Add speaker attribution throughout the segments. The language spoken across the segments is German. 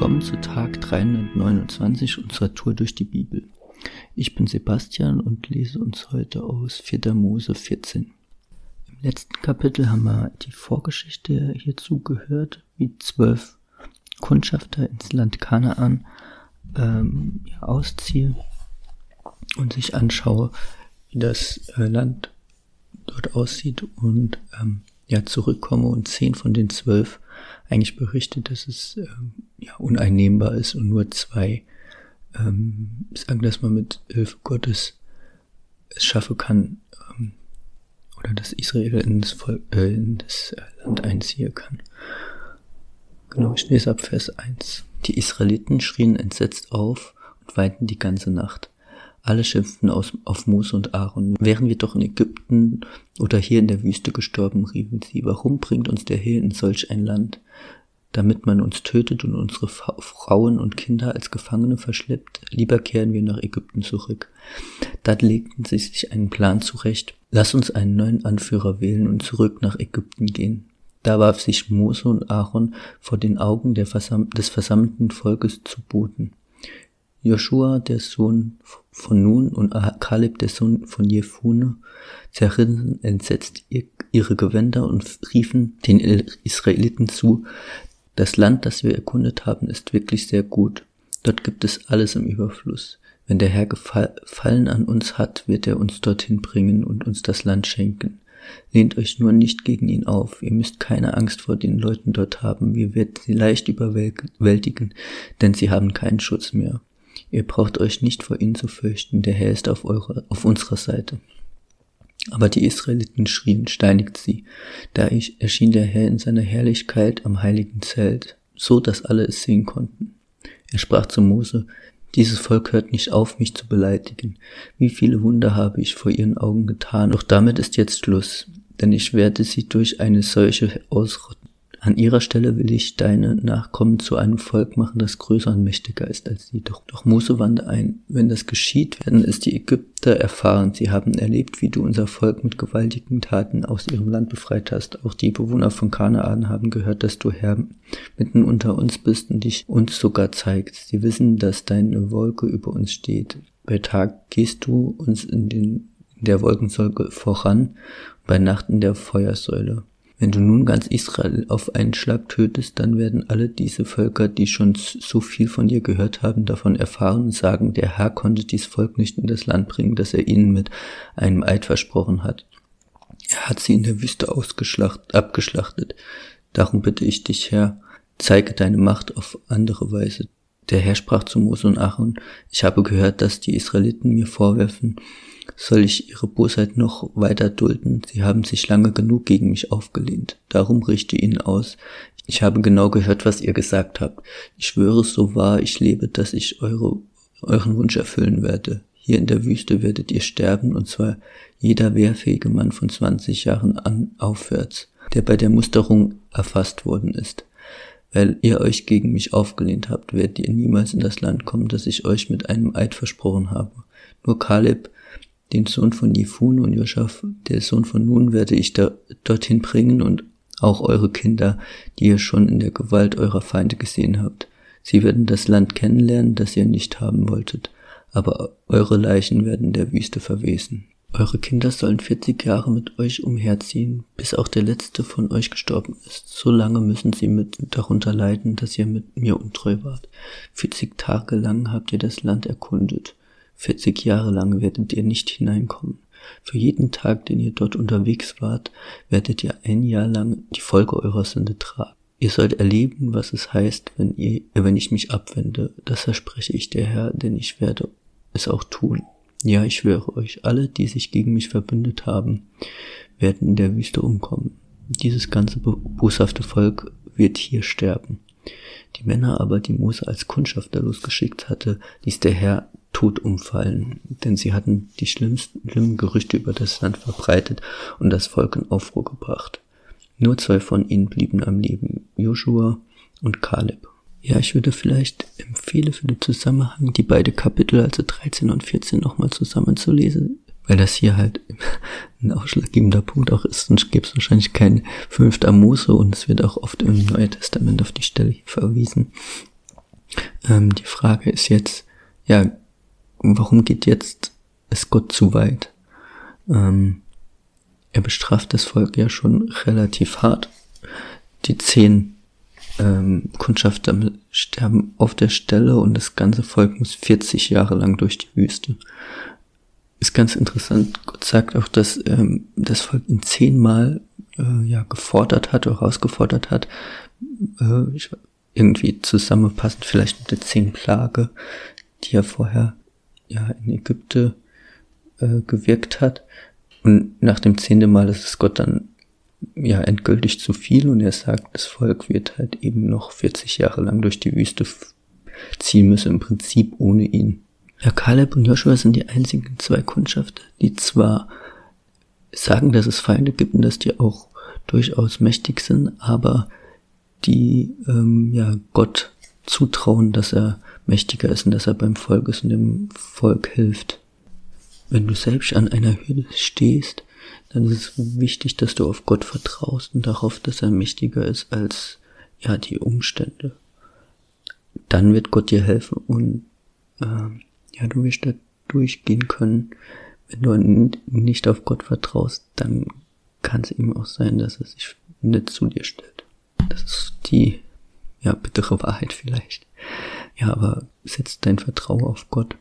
Speaker 1: willkommen zu Tag 329 unserer Tour durch die Bibel. Ich bin Sebastian und lese uns heute aus 4. Mose 14. Im letzten Kapitel haben wir die Vorgeschichte hierzu gehört, wie zwölf Kundschafter ins Land Kanaan ähm, ausziehe und sich anschaue, wie das äh, Land dort aussieht und ähm, ja zurückkomme und zehn von den zwölf eigentlich berichtet, dass es ähm, ja, uneinnehmbar ist und nur zwei ähm, sagen, dass man mit Hilfe Gottes es schaffen kann ähm, oder dass Israel in das, Volk, äh, in das Land einziehen kann. Genau, ich lese ab Vers 1. Die Israeliten schrien entsetzt auf und weinten die ganze Nacht. Alle schimpften aus, auf Mose und Aaron. Wären wir doch in Ägypten oder hier in der Wüste gestorben, riefen sie. Warum bringt uns der Herr in solch ein Land? Damit man uns tötet und unsere Frauen und Kinder als Gefangene verschleppt, lieber kehren wir nach Ägypten zurück. Da legten sie sich einen Plan zurecht. Lass uns einen neuen Anführer wählen und zurück nach Ägypten gehen. Da warf sich Mose und Aaron vor den Augen Versam des versammelten Volkes zu Boden. Joshua, der Sohn von Nun, und Kaleb, der Sohn von Jefune, zerrissen entsetzt ihre Gewänder und riefen den Israeliten zu, das Land, das wir erkundet haben, ist wirklich sehr gut. Dort gibt es alles im Überfluss. Wenn der Herr Gefallen an uns hat, wird er uns dorthin bringen und uns das Land schenken. Lehnt euch nur nicht gegen ihn auf. Ihr müsst keine Angst vor den Leuten dort haben. Wir werden sie leicht überwältigen, denn sie haben keinen Schutz mehr. Ihr braucht euch nicht vor ihnen zu fürchten, der Herr ist auf, eurer, auf unserer Seite. Aber die Israeliten schrien, steinigt sie. Da erschien der Herr in seiner Herrlichkeit am heiligen Zelt, so dass alle es sehen konnten. Er sprach zu Mose, dieses Volk hört nicht auf, mich zu beleidigen. Wie viele Wunder habe ich vor ihren Augen getan, doch damit ist jetzt Schluss, denn ich werde sie durch eine Seuche ausrotten. An ihrer Stelle will ich deine Nachkommen zu einem Volk machen, das größer und mächtiger ist als sie. Doch, doch Mose wandte ein. Wenn das geschieht, werden es die Ägypter erfahren. Sie haben erlebt, wie du unser Volk mit gewaltigen Taten aus ihrem Land befreit hast. Auch die Bewohner von Kanaan haben gehört, dass du Herr mitten unter uns bist und dich uns sogar zeigst. Sie wissen, dass deine Wolke über uns steht. Bei Tag gehst du uns in den in der Wolkensäule voran, bei Nacht in der Feuersäule. Wenn du nun ganz Israel auf einen Schlag tötest, dann werden alle diese Völker, die schon so viel von dir gehört haben, davon erfahren und sagen, der Herr konnte dies Volk nicht in das Land bringen, das er ihnen mit einem Eid versprochen hat. Er hat sie in der Wüste ausgeschlacht, abgeschlachtet. Darum bitte ich dich, Herr, zeige deine Macht auf andere Weise. Der Herr sprach zu Mose und Aaron, ich habe gehört, dass die Israeliten mir vorwerfen, soll ich ihre Bosheit noch weiter dulden? Sie haben sich lange genug gegen mich aufgelehnt. Darum richte ihnen aus. Ich habe genau gehört, was ihr gesagt habt. Ich schwöre so wahr, ich lebe, dass ich eure, euren Wunsch erfüllen werde. Hier in der Wüste werdet ihr sterben, und zwar jeder wehrfähige Mann von 20 Jahren an aufwärts, der bei der Musterung erfasst worden ist. Weil ihr euch gegen mich aufgelehnt habt, werdet ihr niemals in das Land kommen, das ich euch mit einem Eid versprochen habe. Nur Kaleb, den Sohn von Jefun und Joschaf, der Sohn von Nun, werde ich da, dorthin bringen und auch eure Kinder, die ihr schon in der Gewalt eurer Feinde gesehen habt. Sie werden das Land kennenlernen, das ihr nicht haben wolltet, aber eure Leichen werden der Wüste verwesen. Eure Kinder sollen 40 Jahre mit euch umherziehen, bis auch der letzte von euch gestorben ist. So lange müssen sie mit darunter leiden, dass ihr mit mir untreu wart. 40 Tage lang habt ihr das Land erkundet. 40 Jahre lang werdet ihr nicht hineinkommen. Für jeden Tag, den ihr dort unterwegs wart, werdet ihr ein Jahr lang die Folge eurer Sünde tragen. Ihr sollt erleben, was es heißt, wenn ihr, wenn ich mich abwende. Das verspreche ich der Herr, denn ich werde es auch tun. Ja, ich schwöre euch, alle, die sich gegen mich verbündet haben, werden in der Wüste umkommen. Dieses ganze boshafte Volk wird hier sterben. Die Männer aber, die Mose als Kundschafter losgeschickt hatte, ließ der Herr tot umfallen, denn sie hatten die schlimmsten schlimmen Gerüchte über das Land verbreitet und das Volk in Aufruhr gebracht. Nur zwei von ihnen blieben am Leben, Joshua und Kaleb. Ja, ich würde vielleicht empfehlen für den Zusammenhang die beiden Kapitel, also 13 und 14, nochmal zusammen zu lesen, weil das hier halt ein ausschlaggebender Punkt auch ist, sonst gäbe es wahrscheinlich kein fünfter Mose und es wird auch oft im Neuen Testament auf die Stelle verwiesen. Ähm, die Frage ist jetzt, ja, warum geht jetzt es Gott zu weit? Ähm, er bestraft das Volk ja schon relativ hart. Die zehn ähm, Kundschafter sterben auf der Stelle und das ganze Volk muss 40 Jahre lang durch die Wüste. Ist ganz interessant. Gott sagt auch, dass ähm, das Volk ihn zehnmal äh, ja gefordert hat herausgefordert hat. Äh, irgendwie zusammenpassend vielleicht mit der zehn Plage, die er vorher ja in Ägypten äh, gewirkt hat. Und nach dem zehnten Mal ist es Gott dann ja endgültig zu viel und er sagt, das Volk wird halt eben noch 40 Jahre lang durch die Wüste ziehen müssen, im Prinzip ohne ihn. Ja, Kaleb und Joshua sind die einzigen zwei Kundschafter, die zwar sagen, dass es Feinde gibt und dass die auch durchaus mächtig sind, aber die ähm, ja Gott zutrauen, dass er mächtiger ist und dass er beim Volk ist und dem Volk hilft. Wenn du selbst an einer Hürde stehst, dann ist es wichtig, dass du auf Gott vertraust und darauf, dass er mächtiger ist als ja die Umstände. Dann wird Gott dir helfen und äh, ja, du wirst da durchgehen können. Wenn du nicht auf Gott vertraust, dann kann es ihm auch sein, dass er sich nicht zu dir stellt. Das ist die ja bittere Wahrheit vielleicht. Ja, aber setz dein Vertrauen auf Gott.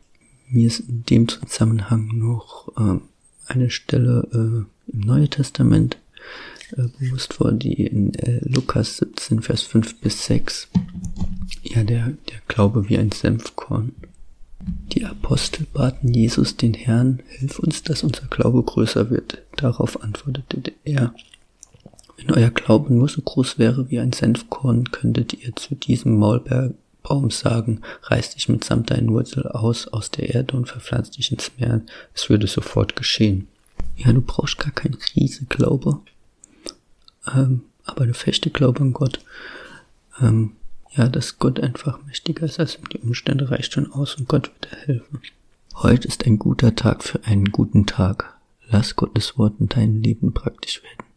Speaker 1: Mir ist in dem Zusammenhang noch äh, eine Stelle äh, im Neuen Testament äh, bewusst vor, die in äh, Lukas 17, Vers 5 bis 6. Ja, der, der Glaube wie ein Senfkorn. Die Apostel baten Jesus, den Herrn, hilf uns, dass unser Glaube größer wird. Darauf antwortete er, wenn euer Glaube nur so groß wäre wie ein Senfkorn, könntet ihr zu diesem Maulberg Baum sagen, reiß dich mitsamt deinen Wurzel aus aus der Erde und verpflanz dich ins Meer. Es würde sofort geschehen. Ja, du brauchst gar keinen Riesenglaube, ähm, aber du fechte Glaube an Gott. Ähm, ja, dass Gott einfach mächtiger ist als die Umstände, reicht schon aus und Gott wird dir helfen. Heute ist ein guter Tag für einen guten Tag. Lass Gottes Wort in deinem Leben praktisch werden.